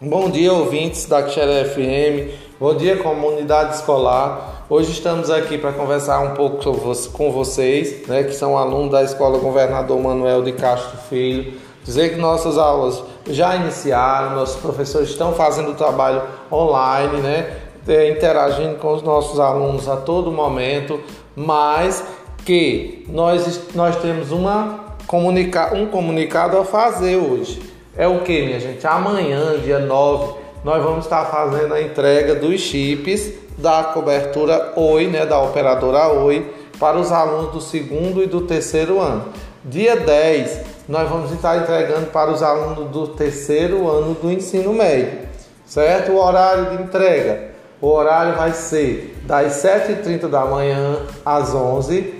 Bom dia, ouvintes da Xera FM. Bom dia, comunidade escolar. Hoje estamos aqui para conversar um pouco com vocês, né, que são alunos da Escola Governador Manuel de Castro Filho. Dizer que nossas aulas já iniciaram, nossos professores estão fazendo o trabalho online, né, é, interagindo com os nossos alunos a todo momento, mas que nós, nós temos uma comunica um comunicado a fazer hoje. É o que, minha gente? Amanhã, dia 9, nós vamos estar fazendo a entrega dos chips da cobertura Oi, né, da operadora Oi, para os alunos do segundo e do terceiro ano. Dia 10, nós vamos estar entregando para os alunos do terceiro ano do ensino médio, certo? O horário de entrega, o horário vai ser das 7h30 da manhã às 11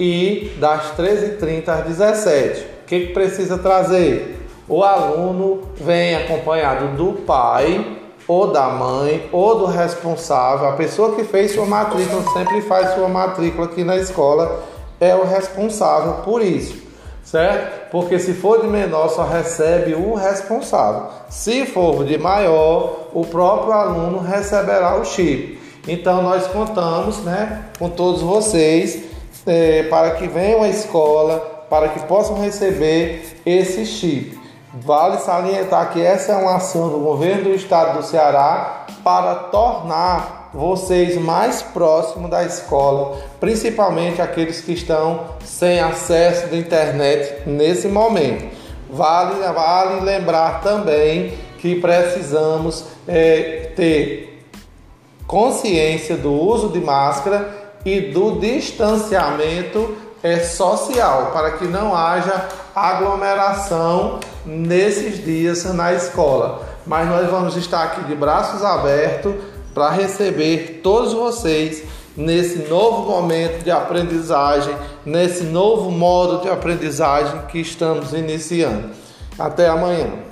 e das 13h30 às 17 O que, que precisa trazer? O aluno vem acompanhado do pai ou da mãe ou do responsável, a pessoa que fez sua matrícula, sempre faz sua matrícula aqui na escola, é o responsável por isso, certo? Porque se for de menor, só recebe o responsável. Se for de maior, o próprio aluno receberá o chip. Então nós contamos, né, com todos vocês é, para que venham à escola, para que possam receber esse chip. Vale salientar que essa é uma ação do governo do estado do Ceará para tornar vocês mais próximos da escola, principalmente aqueles que estão sem acesso da internet nesse momento. Vale, vale lembrar também que precisamos é, ter consciência do uso de máscara e do distanciamento é, social, para que não haja aglomeração nesses dias na escola. Mas nós vamos estar aqui de braços abertos para receber todos vocês nesse novo momento de aprendizagem, nesse novo modo de aprendizagem que estamos iniciando. Até amanhã.